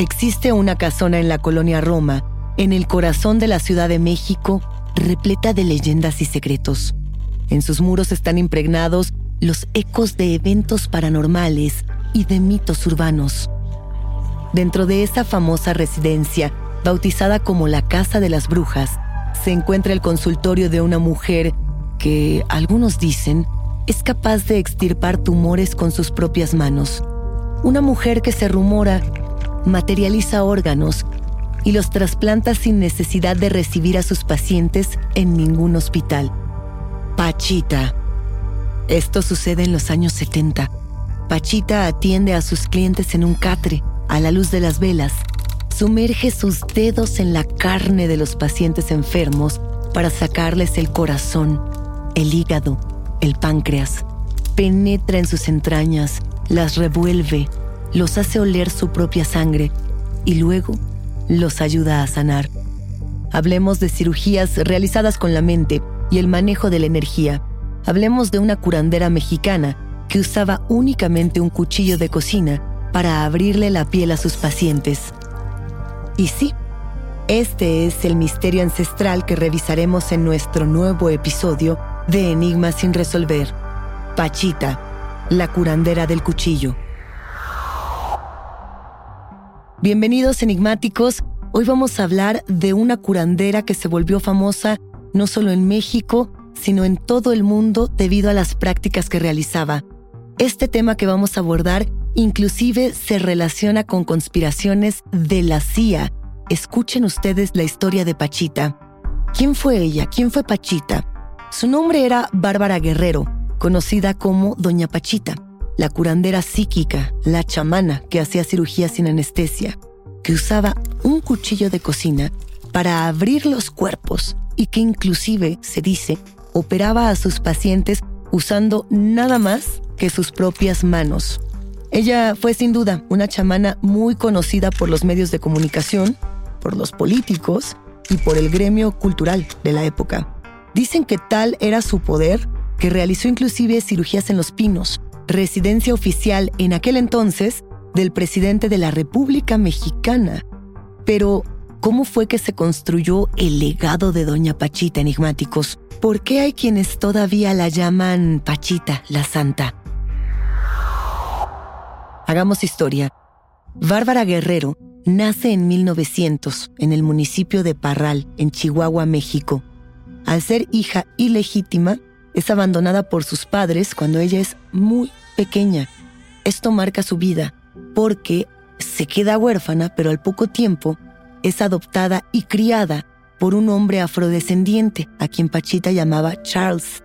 Existe una casona en la colonia Roma, en el corazón de la Ciudad de México, repleta de leyendas y secretos. En sus muros están impregnados los ecos de eventos paranormales y de mitos urbanos. Dentro de esa famosa residencia, bautizada como la Casa de las Brujas, se encuentra el consultorio de una mujer que, algunos dicen, es capaz de extirpar tumores con sus propias manos. Una mujer que se rumora materializa órganos y los trasplanta sin necesidad de recibir a sus pacientes en ningún hospital. Pachita. Esto sucede en los años 70. Pachita atiende a sus clientes en un catre, a la luz de las velas. Sumerge sus dedos en la carne de los pacientes enfermos para sacarles el corazón, el hígado, el páncreas. Penetra en sus entrañas, las revuelve, los hace oler su propia sangre y luego los ayuda a sanar. Hablemos de cirugías realizadas con la mente y el manejo de la energía. Hablemos de una curandera mexicana que usaba únicamente un cuchillo de cocina para abrirle la piel a sus pacientes. Y sí, este es el misterio ancestral que revisaremos en nuestro nuevo episodio de Enigmas sin resolver. Pachita, la curandera del cuchillo. Bienvenidos enigmáticos. Hoy vamos a hablar de una curandera que se volvió famosa no solo en México, sino en todo el mundo debido a las prácticas que realizaba. Este tema que vamos a abordar inclusive se relaciona con conspiraciones de la CIA. Escuchen ustedes la historia de Pachita. ¿Quién fue ella? ¿Quién fue Pachita? Su nombre era Bárbara Guerrero, conocida como Doña Pachita la curandera psíquica, la chamana que hacía cirugía sin anestesia, que usaba un cuchillo de cocina para abrir los cuerpos y que inclusive, se dice, operaba a sus pacientes usando nada más que sus propias manos. Ella fue sin duda una chamana muy conocida por los medios de comunicación, por los políticos y por el gremio cultural de la época. Dicen que tal era su poder que realizó inclusive cirugías en los pinos, residencia oficial en aquel entonces del presidente de la República Mexicana. Pero, cómo fue que se construyó el legado de Doña Pachita Enigmáticos. ¿Por qué hay quienes todavía la llaman Pachita, la Santa? Hagamos historia. Bárbara Guerrero nace en 1900 en el municipio de Parral, en Chihuahua, México. Al ser hija ilegítima, es abandonada por sus padres cuando ella es muy pequeña. Esto marca su vida porque se queda huérfana, pero al poco tiempo es adoptada y criada por un hombre afrodescendiente a quien Pachita llamaba Charles.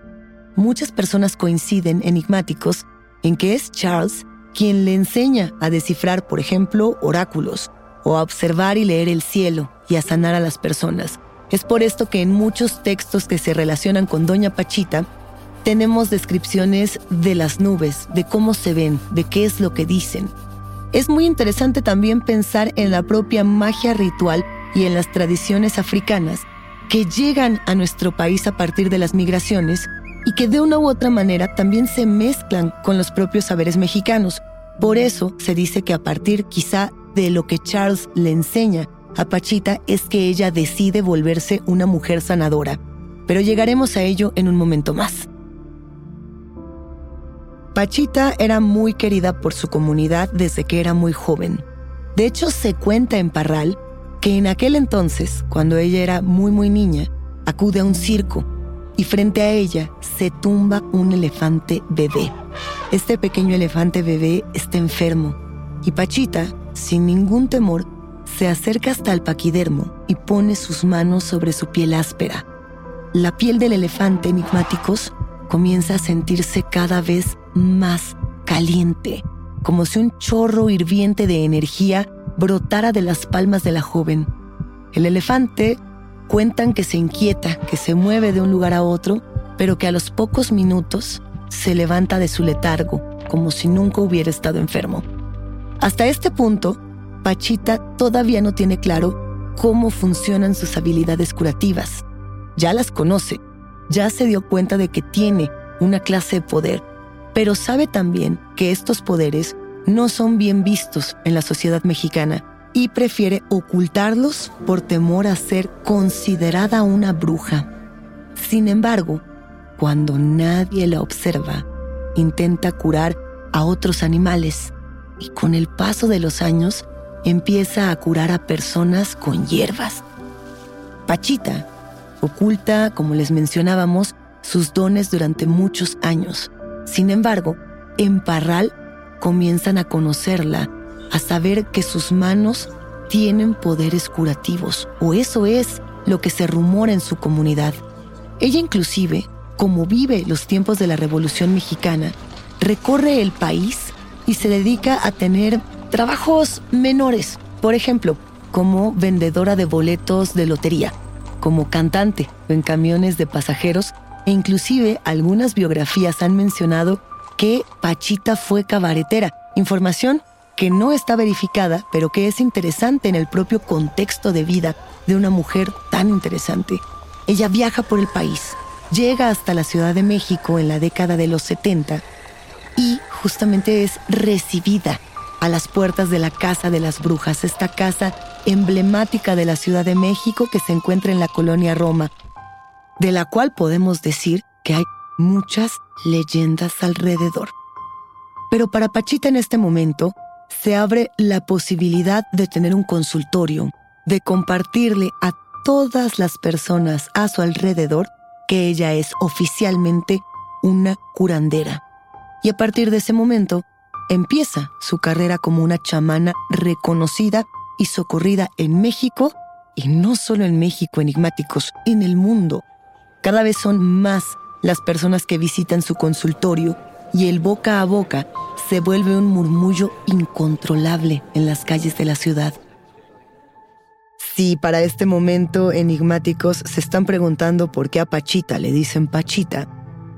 Muchas personas coinciden enigmáticos en que es Charles quien le enseña a descifrar, por ejemplo, oráculos, o a observar y leer el cielo y a sanar a las personas. Es por esto que en muchos textos que se relacionan con Doña Pachita, tenemos descripciones de las nubes, de cómo se ven, de qué es lo que dicen. Es muy interesante también pensar en la propia magia ritual y en las tradiciones africanas que llegan a nuestro país a partir de las migraciones y que de una u otra manera también se mezclan con los propios saberes mexicanos. Por eso se dice que a partir quizá de lo que Charles le enseña a Pachita es que ella decide volverse una mujer sanadora. Pero llegaremos a ello en un momento más. Pachita era muy querida por su comunidad desde que era muy joven. De hecho, se cuenta en Parral que en aquel entonces, cuando ella era muy muy niña, acude a un circo y frente a ella se tumba un elefante bebé. Este pequeño elefante bebé está enfermo y Pachita, sin ningún temor, se acerca hasta el paquidermo y pone sus manos sobre su piel áspera. La piel del elefante enigmáticos comienza a sentirse cada vez más caliente, como si un chorro hirviente de energía brotara de las palmas de la joven. El elefante cuentan que se inquieta, que se mueve de un lugar a otro, pero que a los pocos minutos se levanta de su letargo, como si nunca hubiera estado enfermo. Hasta este punto, Pachita todavía no tiene claro cómo funcionan sus habilidades curativas. Ya las conoce, ya se dio cuenta de que tiene una clase de poder, pero sabe también que estos poderes no son bien vistos en la sociedad mexicana y prefiere ocultarlos por temor a ser considerada una bruja. Sin embargo, cuando nadie la observa, intenta curar a otros animales y con el paso de los años empieza a curar a personas con hierbas. Pachita oculta, como les mencionábamos, sus dones durante muchos años. Sin embargo, en Parral comienzan a conocerla a saber que sus manos tienen poderes curativos, o eso es lo que se rumora en su comunidad. Ella inclusive, como vive los tiempos de la Revolución Mexicana, recorre el país y se dedica a tener trabajos menores, por ejemplo, como vendedora de boletos de lotería, como cantante en camiones de pasajeros e inclusive algunas biografías han mencionado que Pachita fue cabaretera, información que no está verificada, pero que es interesante en el propio contexto de vida de una mujer tan interesante. Ella viaja por el país, llega hasta la Ciudad de México en la década de los 70 y justamente es recibida a las puertas de la Casa de las Brujas, esta casa emblemática de la Ciudad de México que se encuentra en la colonia Roma, de la cual podemos decir que hay muchas leyendas alrededor. Pero para Pachita en este momento, se abre la posibilidad de tener un consultorio, de compartirle a todas las personas a su alrededor que ella es oficialmente una curandera. Y a partir de ese momento, empieza su carrera como una chamana reconocida y socorrida en México, y no solo en México, enigmáticos, en el mundo. Cada vez son más las personas que visitan su consultorio y el boca a boca se vuelve un murmullo incontrolable en las calles de la ciudad. Si para este momento enigmáticos se están preguntando por qué a Pachita le dicen Pachita,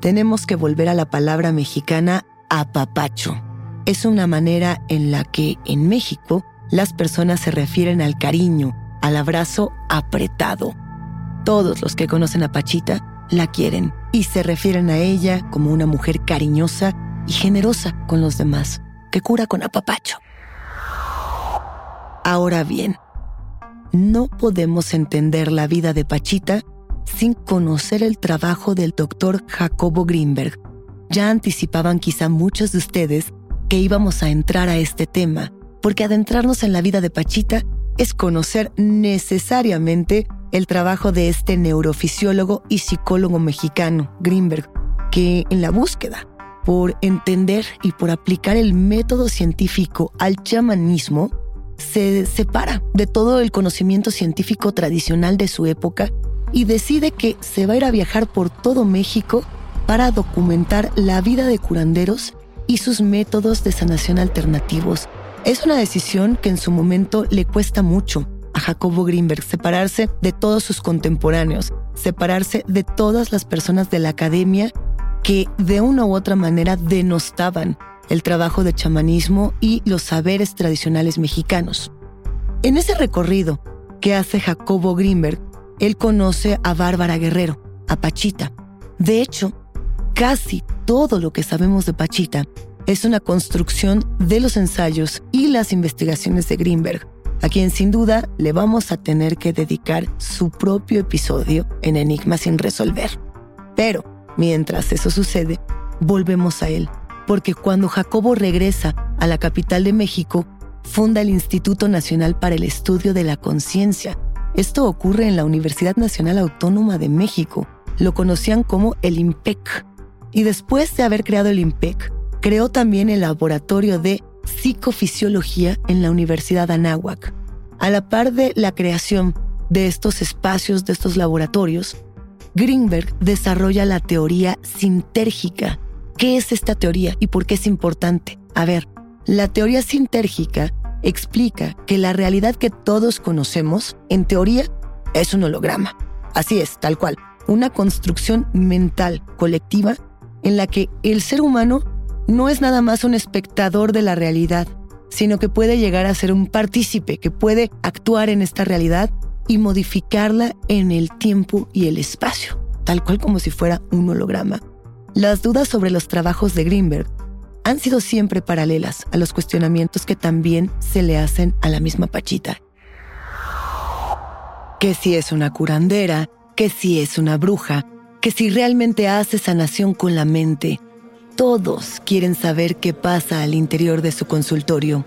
tenemos que volver a la palabra mexicana apapacho. Es una manera en la que en México las personas se refieren al cariño, al abrazo apretado. Todos los que conocen a Pachita la quieren y se refieren a ella como una mujer cariñosa y generosa con los demás, que cura con apapacho. Ahora bien, no podemos entender la vida de Pachita sin conocer el trabajo del doctor Jacobo Greenberg. Ya anticipaban quizá muchos de ustedes que íbamos a entrar a este tema, porque adentrarnos en la vida de Pachita es conocer necesariamente el trabajo de este neurofisiólogo y psicólogo mexicano, Greenberg, que en la búsqueda por entender y por aplicar el método científico al chamanismo, se separa de todo el conocimiento científico tradicional de su época y decide que se va a ir a viajar por todo México para documentar la vida de curanderos y sus métodos de sanación alternativos. Es una decisión que en su momento le cuesta mucho Jacobo Greenberg separarse de todos sus contemporáneos, separarse de todas las personas de la academia que de una u otra manera denostaban el trabajo de chamanismo y los saberes tradicionales mexicanos. En ese recorrido que hace Jacobo Greenberg, él conoce a Bárbara Guerrero, a Pachita. De hecho, casi todo lo que sabemos de Pachita es una construcción de los ensayos y las investigaciones de Greenberg, a quien sin duda le vamos a tener que dedicar su propio episodio en Enigma sin resolver. Pero, mientras eso sucede, volvemos a él porque cuando Jacobo regresa a la capital de México, funda el Instituto Nacional para el Estudio de la Conciencia. Esto ocurre en la Universidad Nacional Autónoma de México. Lo conocían como el IMPEC. Y después de haber creado el IMPEC, creó también el Laboratorio de Psicofisiología en la Universidad Anáhuac. A la par de la creación de estos espacios, de estos laboratorios, Greenberg desarrolla la teoría sintérgica ¿Qué es esta teoría y por qué es importante? A ver, la teoría sintérgica explica que la realidad que todos conocemos, en teoría, es un holograma. Así es, tal cual. Una construcción mental colectiva en la que el ser humano no es nada más un espectador de la realidad, sino que puede llegar a ser un partícipe, que puede actuar en esta realidad y modificarla en el tiempo y el espacio, tal cual como si fuera un holograma. Las dudas sobre los trabajos de Greenberg han sido siempre paralelas a los cuestionamientos que también se le hacen a la misma Pachita. Que si es una curandera, que si es una bruja, que si realmente hace sanación con la mente. Todos quieren saber qué pasa al interior de su consultorio.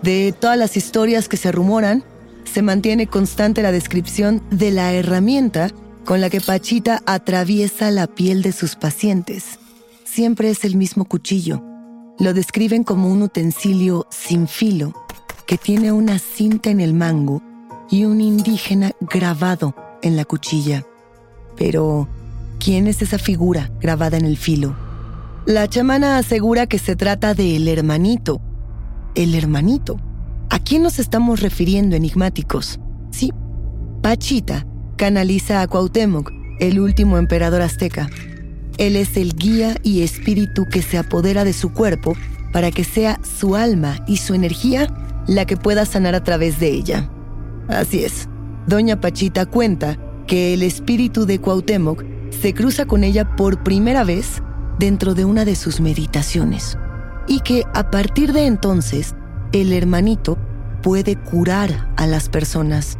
De todas las historias que se rumoran, se mantiene constante la descripción de la herramienta con la que Pachita atraviesa la piel de sus pacientes. Siempre es el mismo cuchillo. Lo describen como un utensilio sin filo que tiene una cinta en el mango y un indígena grabado en la cuchilla. Pero, ¿quién es esa figura grabada en el filo? La chamana asegura que se trata de el hermanito. El hermanito. ¿A quién nos estamos refiriendo, enigmáticos? Sí, Pachita canaliza a Cuauhtémoc, el último emperador azteca. Él es el guía y espíritu que se apodera de su cuerpo para que sea su alma y su energía la que pueda sanar a través de ella. Así es, Doña Pachita cuenta que el espíritu de Cuauhtémoc se cruza con ella por primera vez dentro de una de sus meditaciones y que a partir de entonces el hermanito puede curar a las personas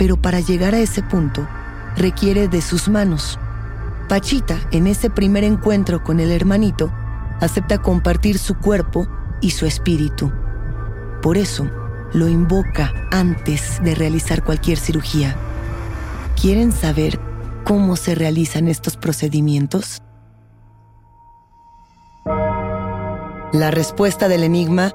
pero para llegar a ese punto requiere de sus manos. Pachita, en ese primer encuentro con el hermanito, acepta compartir su cuerpo y su espíritu. Por eso, lo invoca antes de realizar cualquier cirugía. ¿Quieren saber cómo se realizan estos procedimientos? La respuesta del enigma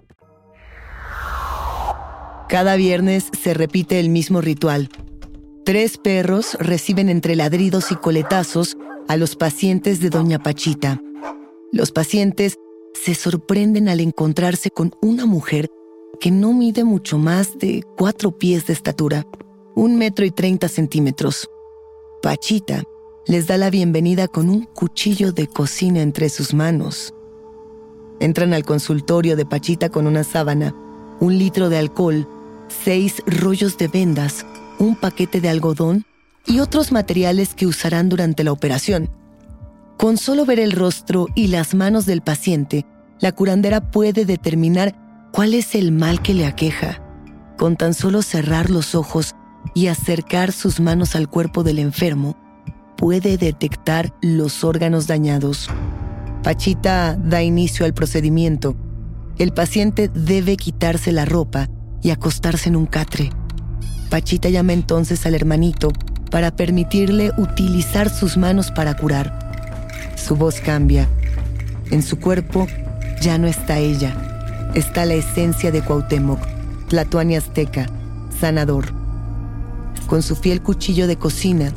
Cada viernes se repite el mismo ritual. Tres perros reciben entre ladridos y coletazos a los pacientes de Doña Pachita. Los pacientes se sorprenden al encontrarse con una mujer que no mide mucho más de cuatro pies de estatura, un metro y treinta centímetros. Pachita les da la bienvenida con un cuchillo de cocina entre sus manos. Entran al consultorio de Pachita con una sábana, un litro de alcohol, seis rollos de vendas, un paquete de algodón y otros materiales que usarán durante la operación. Con solo ver el rostro y las manos del paciente, la curandera puede determinar cuál es el mal que le aqueja. Con tan solo cerrar los ojos y acercar sus manos al cuerpo del enfermo, puede detectar los órganos dañados. Pachita da inicio al procedimiento. El paciente debe quitarse la ropa y acostarse en un catre. Pachita llama entonces al hermanito para permitirle utilizar sus manos para curar. Su voz cambia. En su cuerpo ya no está ella. Está la esencia de Cuauhtémoc, Tlatuani Azteca, sanador. Con su fiel cuchillo de cocina,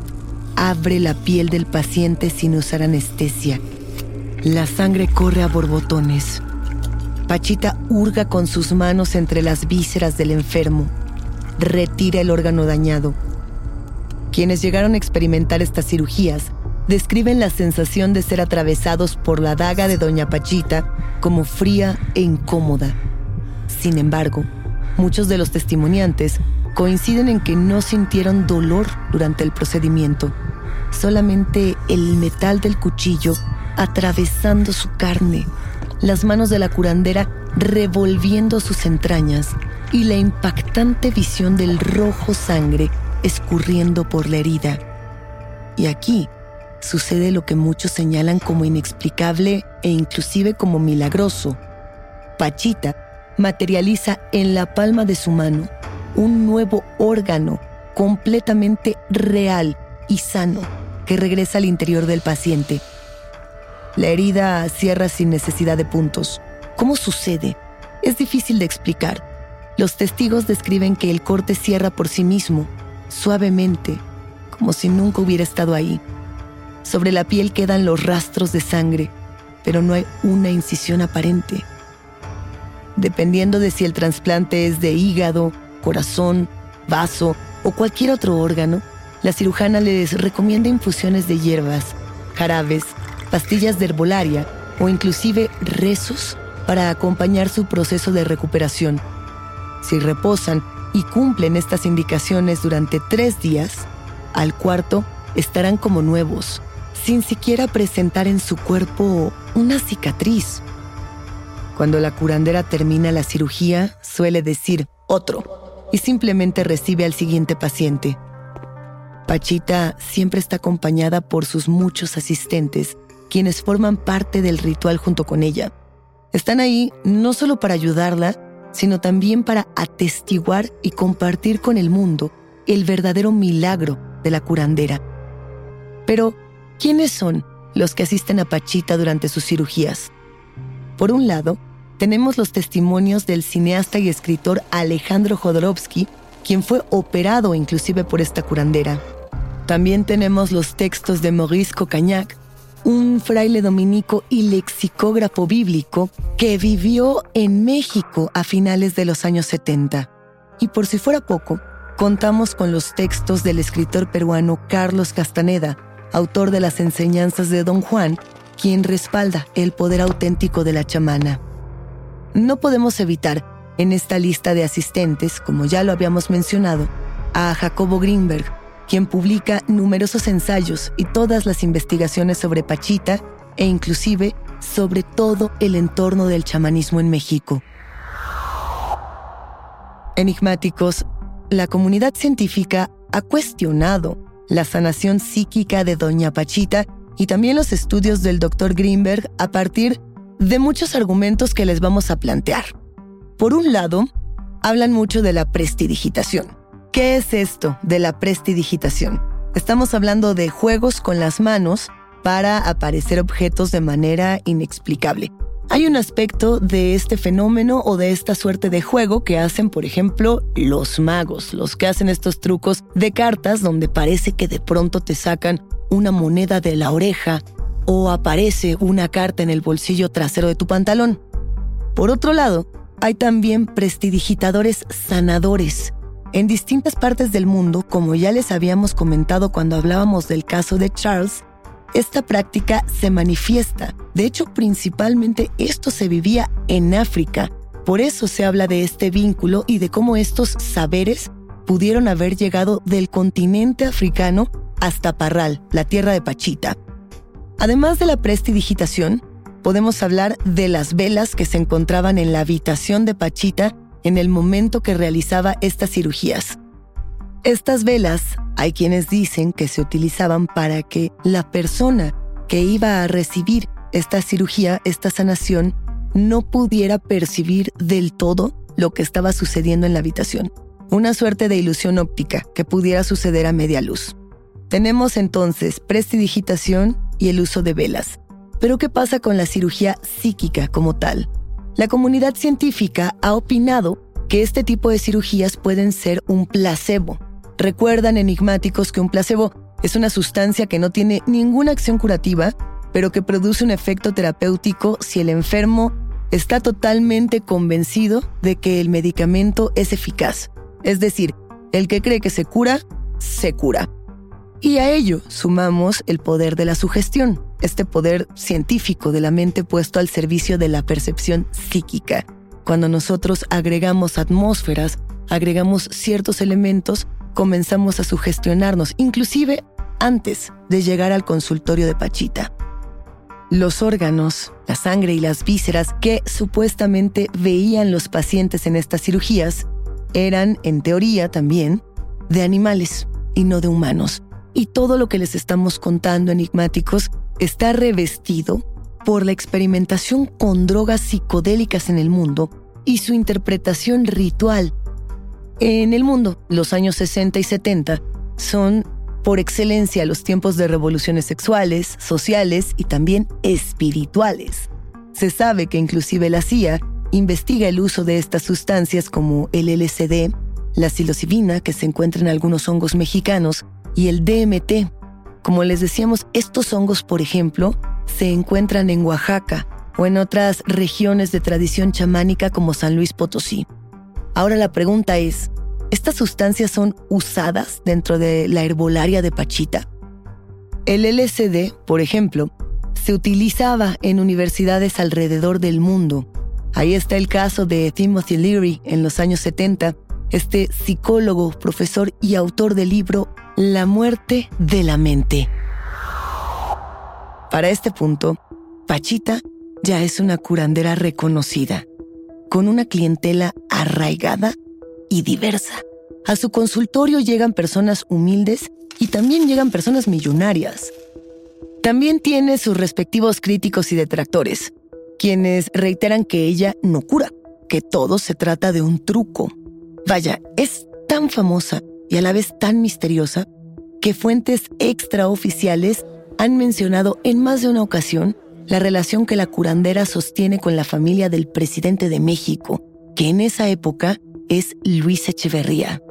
abre la piel del paciente sin usar anestesia. La sangre corre a borbotones. Pachita hurga con sus manos entre las vísceras del enfermo. Retira el órgano dañado. Quienes llegaron a experimentar estas cirugías describen la sensación de ser atravesados por la daga de Doña Pachita como fría e incómoda. Sin embargo, muchos de los testimoniantes coinciden en que no sintieron dolor durante el procedimiento, solamente el metal del cuchillo atravesando su carne, las manos de la curandera revolviendo sus entrañas y la impactante visión del rojo sangre escurriendo por la herida. Y aquí sucede lo que muchos señalan como inexplicable e inclusive como milagroso. Pachita materializa en la palma de su mano un nuevo órgano completamente real y sano que regresa al interior del paciente. La herida cierra sin necesidad de puntos. ¿Cómo sucede? Es difícil de explicar. Los testigos describen que el corte cierra por sí mismo, suavemente, como si nunca hubiera estado ahí. Sobre la piel quedan los rastros de sangre, pero no hay una incisión aparente. Dependiendo de si el trasplante es de hígado, corazón, vaso o cualquier otro órgano, la cirujana les recomienda infusiones de hierbas, jarabes, pastillas de herbolaria o inclusive rezos para acompañar su proceso de recuperación. Si reposan y cumplen estas indicaciones durante tres días, al cuarto estarán como nuevos, sin siquiera presentar en su cuerpo una cicatriz. Cuando la curandera termina la cirugía, suele decir otro y simplemente recibe al siguiente paciente. Pachita siempre está acompañada por sus muchos asistentes, quienes forman parte del ritual junto con ella. Están ahí no solo para ayudarla, sino también para atestiguar y compartir con el mundo el verdadero milagro de la curandera. Pero, ¿quiénes son los que asisten a Pachita durante sus cirugías? Por un lado, tenemos los testimonios del cineasta y escritor Alejandro Jodorowsky, quien fue operado inclusive por esta curandera. También tenemos los textos de Maurice Cocagnac, un fraile dominico y lexicógrafo bíblico que vivió en México a finales de los años 70. Y por si fuera poco, contamos con los textos del escritor peruano Carlos Castaneda, autor de las enseñanzas de Don Juan, quien respalda el poder auténtico de la chamana. No podemos evitar, en esta lista de asistentes, como ya lo habíamos mencionado, a Jacobo Greenberg, quien publica numerosos ensayos y todas las investigaciones sobre Pachita e inclusive sobre todo el entorno del chamanismo en México. Enigmáticos, la comunidad científica ha cuestionado la sanación psíquica de Doña Pachita y también los estudios del Dr. Greenberg a partir de muchos argumentos que les vamos a plantear. Por un lado, hablan mucho de la prestidigitación. ¿Qué es esto de la prestidigitación? Estamos hablando de juegos con las manos para aparecer objetos de manera inexplicable. Hay un aspecto de este fenómeno o de esta suerte de juego que hacen, por ejemplo, los magos, los que hacen estos trucos de cartas donde parece que de pronto te sacan una moneda de la oreja o aparece una carta en el bolsillo trasero de tu pantalón. Por otro lado, hay también prestidigitadores sanadores. En distintas partes del mundo, como ya les habíamos comentado cuando hablábamos del caso de Charles, esta práctica se manifiesta. De hecho, principalmente esto se vivía en África. Por eso se habla de este vínculo y de cómo estos saberes pudieron haber llegado del continente africano hasta Parral, la tierra de Pachita. Además de la prestidigitación, podemos hablar de las velas que se encontraban en la habitación de Pachita en el momento que realizaba estas cirugías. Estas velas hay quienes dicen que se utilizaban para que la persona que iba a recibir esta cirugía, esta sanación, no pudiera percibir del todo lo que estaba sucediendo en la habitación. Una suerte de ilusión óptica que pudiera suceder a media luz. Tenemos entonces prestidigitación y el uso de velas. Pero ¿qué pasa con la cirugía psíquica como tal? La comunidad científica ha opinado que este tipo de cirugías pueden ser un placebo, Recuerdan enigmáticos que un placebo es una sustancia que no tiene ninguna acción curativa, pero que produce un efecto terapéutico si el enfermo está totalmente convencido de que el medicamento es eficaz. Es decir, el que cree que se cura, se cura. Y a ello sumamos el poder de la sugestión, este poder científico de la mente puesto al servicio de la percepción psíquica. Cuando nosotros agregamos atmósferas, agregamos ciertos elementos comenzamos a sugestionarnos, inclusive antes de llegar al consultorio de Pachita. Los órganos, la sangre y las vísceras que supuestamente veían los pacientes en estas cirugías eran, en teoría también, de animales y no de humanos. Y todo lo que les estamos contando, enigmáticos, está revestido por la experimentación con drogas psicodélicas en el mundo y su interpretación ritual en el mundo, los años 60 y 70 son por excelencia los tiempos de revoluciones sexuales, sociales y también espirituales. Se sabe que inclusive la CIA investiga el uso de estas sustancias como el LSD, la psilocibina que se encuentra en algunos hongos mexicanos y el DMT. Como les decíamos, estos hongos, por ejemplo, se encuentran en Oaxaca o en otras regiones de tradición chamánica como San Luis Potosí. Ahora la pregunta es, ¿estas sustancias son usadas dentro de la herbolaria de Pachita? El LSD, por ejemplo, se utilizaba en universidades alrededor del mundo. Ahí está el caso de Timothy Leary en los años 70, este psicólogo, profesor y autor del libro La muerte de la mente. Para este punto, Pachita ya es una curandera reconocida con una clientela arraigada y diversa. A su consultorio llegan personas humildes y también llegan personas millonarias. También tiene sus respectivos críticos y detractores, quienes reiteran que ella no cura, que todo se trata de un truco. Vaya, es tan famosa y a la vez tan misteriosa que fuentes extraoficiales han mencionado en más de una ocasión la relación que la curandera sostiene con la familia del presidente de México, que en esa época es Luis Echeverría.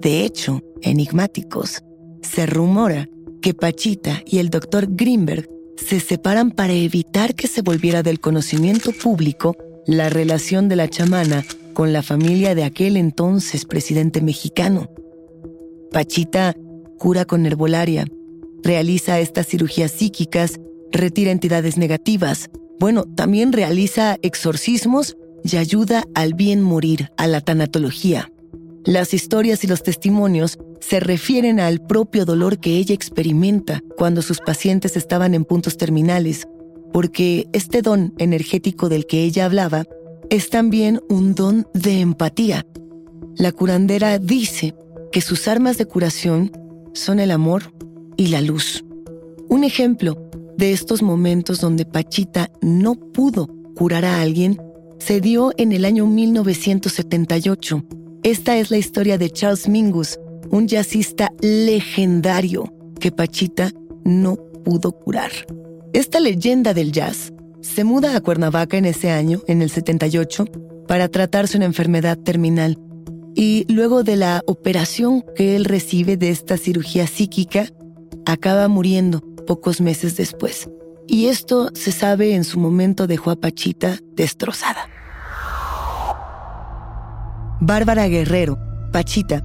De hecho, enigmáticos, se rumora que Pachita y el doctor Greenberg se separan para evitar que se volviera del conocimiento público la relación de la chamana con la familia de aquel entonces presidente mexicano. Pachita cura con herbolaria, realiza estas cirugías psíquicas, retira entidades negativas, bueno, también realiza exorcismos y ayuda al bien morir, a la tanatología. Las historias y los testimonios se refieren al propio dolor que ella experimenta cuando sus pacientes estaban en puntos terminales, porque este don energético del que ella hablaba es también un don de empatía. La curandera dice que sus armas de curación son el amor y la luz. Un ejemplo de estos momentos donde Pachita no pudo curar a alguien se dio en el año 1978 esta es la historia de Charles Mingus, un jazzista legendario que Pachita no pudo curar. Esta leyenda del jazz se muda a Cuernavaca en ese año, en el 78, para tratarse una enfermedad terminal. Y luego de la operación que él recibe de esta cirugía psíquica, acaba muriendo pocos meses después. Y esto se sabe en su momento dejó a Pachita destrozada. Bárbara Guerrero, Pachita,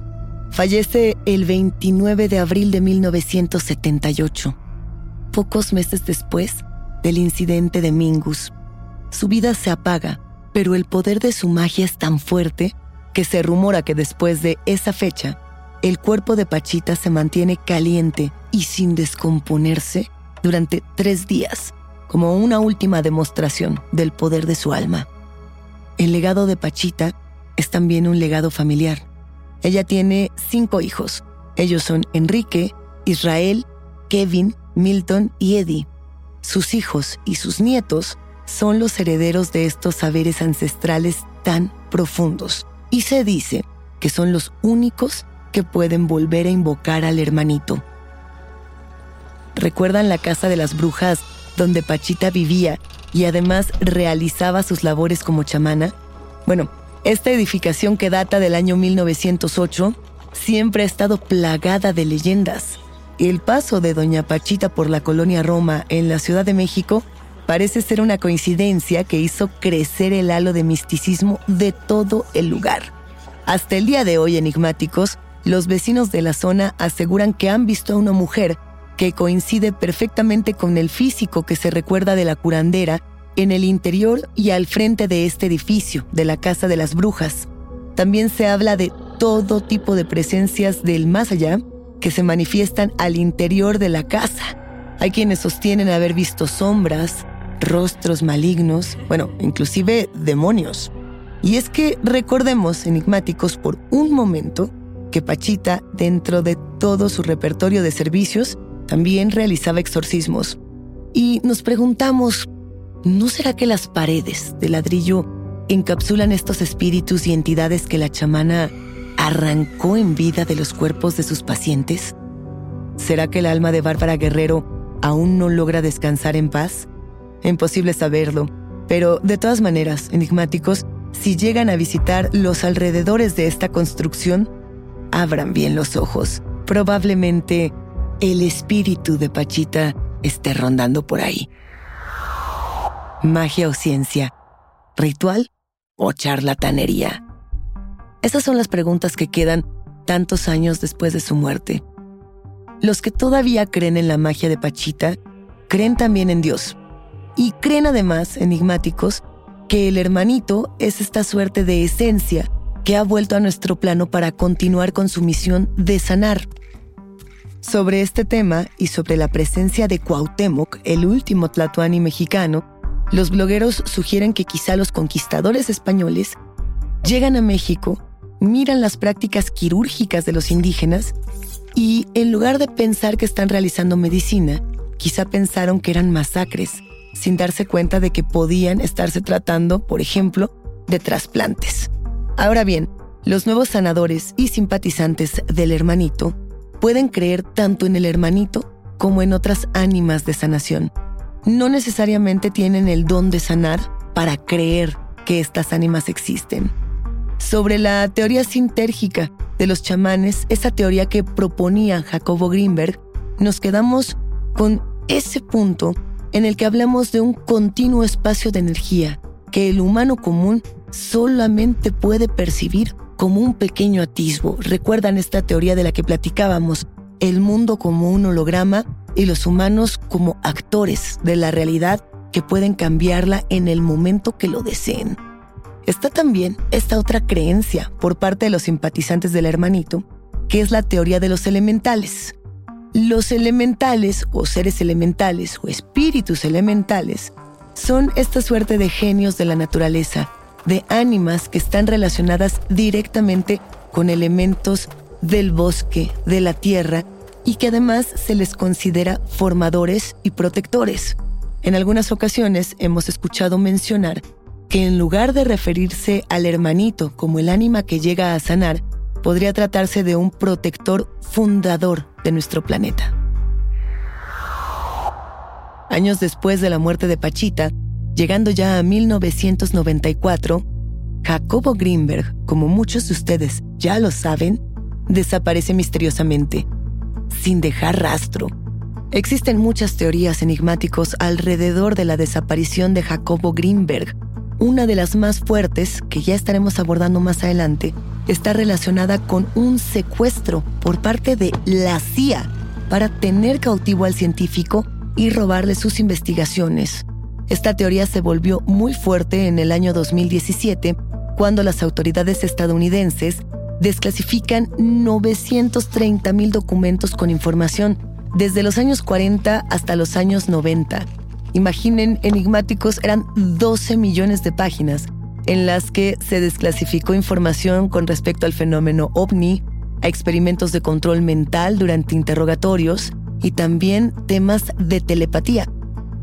fallece el 29 de abril de 1978, pocos meses después del incidente de Mingus. Su vida se apaga, pero el poder de su magia es tan fuerte que se rumora que después de esa fecha, el cuerpo de Pachita se mantiene caliente y sin descomponerse durante tres días, como una última demostración del poder de su alma. El legado de Pachita es también un legado familiar. Ella tiene cinco hijos. Ellos son Enrique, Israel, Kevin, Milton y Eddie. Sus hijos y sus nietos son los herederos de estos saberes ancestrales tan profundos. Y se dice que son los únicos que pueden volver a invocar al hermanito. ¿Recuerdan la casa de las brujas donde Pachita vivía y además realizaba sus labores como chamana? Bueno, esta edificación que data del año 1908 siempre ha estado plagada de leyendas. El paso de Doña Pachita por la colonia Roma en la Ciudad de México parece ser una coincidencia que hizo crecer el halo de misticismo de todo el lugar. Hasta el día de hoy, enigmáticos, los vecinos de la zona aseguran que han visto a una mujer que coincide perfectamente con el físico que se recuerda de la curandera en el interior y al frente de este edificio, de la Casa de las Brujas. También se habla de todo tipo de presencias del más allá que se manifiestan al interior de la casa. Hay quienes sostienen haber visto sombras, rostros malignos, bueno, inclusive demonios. Y es que recordemos, enigmáticos, por un momento, que Pachita, dentro de todo su repertorio de servicios, también realizaba exorcismos. Y nos preguntamos, ¿No será que las paredes de ladrillo encapsulan estos espíritus y entidades que la chamana arrancó en vida de los cuerpos de sus pacientes? ¿Será que el alma de Bárbara Guerrero aún no logra descansar en paz? Imposible saberlo, pero de todas maneras, enigmáticos, si llegan a visitar los alrededores de esta construcción, abran bien los ojos. Probablemente el espíritu de Pachita esté rondando por ahí magia o ciencia, ritual o charlatanería. Esas son las preguntas que quedan tantos años después de su muerte. Los que todavía creen en la magia de Pachita, creen también en Dios. Y creen además, enigmáticos, que el hermanito es esta suerte de esencia que ha vuelto a nuestro plano para continuar con su misión de sanar. Sobre este tema y sobre la presencia de Cuauhtémoc, el último tlatoani mexicano, los blogueros sugieren que quizá los conquistadores españoles llegan a México, miran las prácticas quirúrgicas de los indígenas y en lugar de pensar que están realizando medicina, quizá pensaron que eran masacres, sin darse cuenta de que podían estarse tratando, por ejemplo, de trasplantes. Ahora bien, los nuevos sanadores y simpatizantes del hermanito pueden creer tanto en el hermanito como en otras ánimas de sanación no necesariamente tienen el don de sanar para creer que estas ánimas existen. Sobre la teoría sintérgica de los chamanes, esa teoría que proponía Jacobo Greenberg, nos quedamos con ese punto en el que hablamos de un continuo espacio de energía que el humano común solamente puede percibir como un pequeño atisbo. ¿Recuerdan esta teoría de la que platicábamos? El mundo como un holograma y los humanos como actores de la realidad que pueden cambiarla en el momento que lo deseen. Está también esta otra creencia por parte de los simpatizantes del hermanito, que es la teoría de los elementales. Los elementales o seres elementales o espíritus elementales son esta suerte de genios de la naturaleza, de ánimas que están relacionadas directamente con elementos del bosque, de la tierra, y que además se les considera formadores y protectores. En algunas ocasiones hemos escuchado mencionar que en lugar de referirse al hermanito como el ánima que llega a sanar, podría tratarse de un protector fundador de nuestro planeta. Años después de la muerte de Pachita, llegando ya a 1994, Jacobo Greenberg, como muchos de ustedes ya lo saben, desaparece misteriosamente, sin dejar rastro. Existen muchas teorías enigmáticos alrededor de la desaparición de Jacobo Greenberg. Una de las más fuertes, que ya estaremos abordando más adelante, está relacionada con un secuestro por parte de la CIA para tener cautivo al científico y robarle sus investigaciones. Esta teoría se volvió muy fuerte en el año 2017 cuando las autoridades estadounidenses desclasifican 930 mil documentos con información desde los años 40 hasta los años 90. Imaginen, enigmáticos eran 12 millones de páginas en las que se desclasificó información con respecto al fenómeno ovni, a experimentos de control mental durante interrogatorios y también temas de telepatía.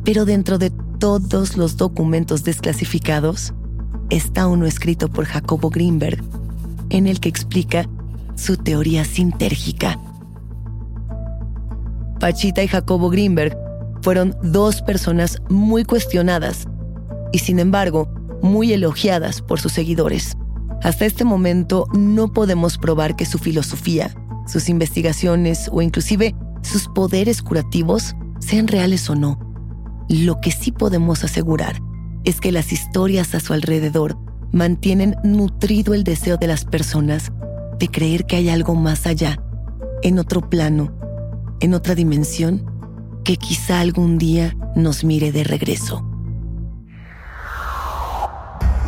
Pero dentro de todos los documentos desclasificados está uno escrito por Jacobo Greenberg, en el que explica su teoría sintérgica. Pachita y Jacobo Greenberg fueron dos personas muy cuestionadas y sin embargo muy elogiadas por sus seguidores. Hasta este momento no podemos probar que su filosofía, sus investigaciones o inclusive sus poderes curativos sean reales o no. Lo que sí podemos asegurar es que las historias a su alrededor mantienen nutrido el deseo de las personas de creer que hay algo más allá, en otro plano, en otra dimensión, que quizá algún día nos mire de regreso.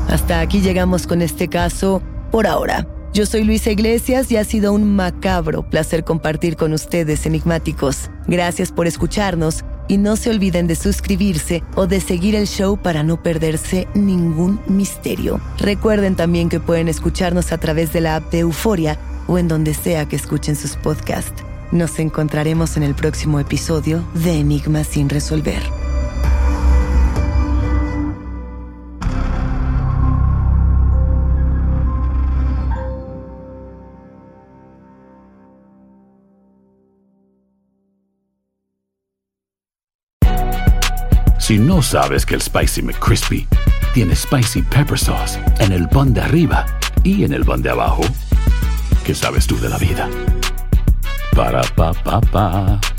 Hasta aquí llegamos con este caso por ahora. Yo soy Luisa Iglesias y ha sido un macabro placer compartir con ustedes, enigmáticos. Gracias por escucharnos y no se olviden de suscribirse o de seguir el show para no perderse ningún misterio. Recuerden también que pueden escucharnos a través de la app de Euforia o en donde sea que escuchen sus podcasts. Nos encontraremos en el próximo episodio de Enigmas sin resolver. Si no sabes que el Spicy McCrispy tiene Spicy Pepper Sauce en el pan de arriba y en el pan de abajo, ¿qué sabes tú de la vida? Para, pa, pa, pa.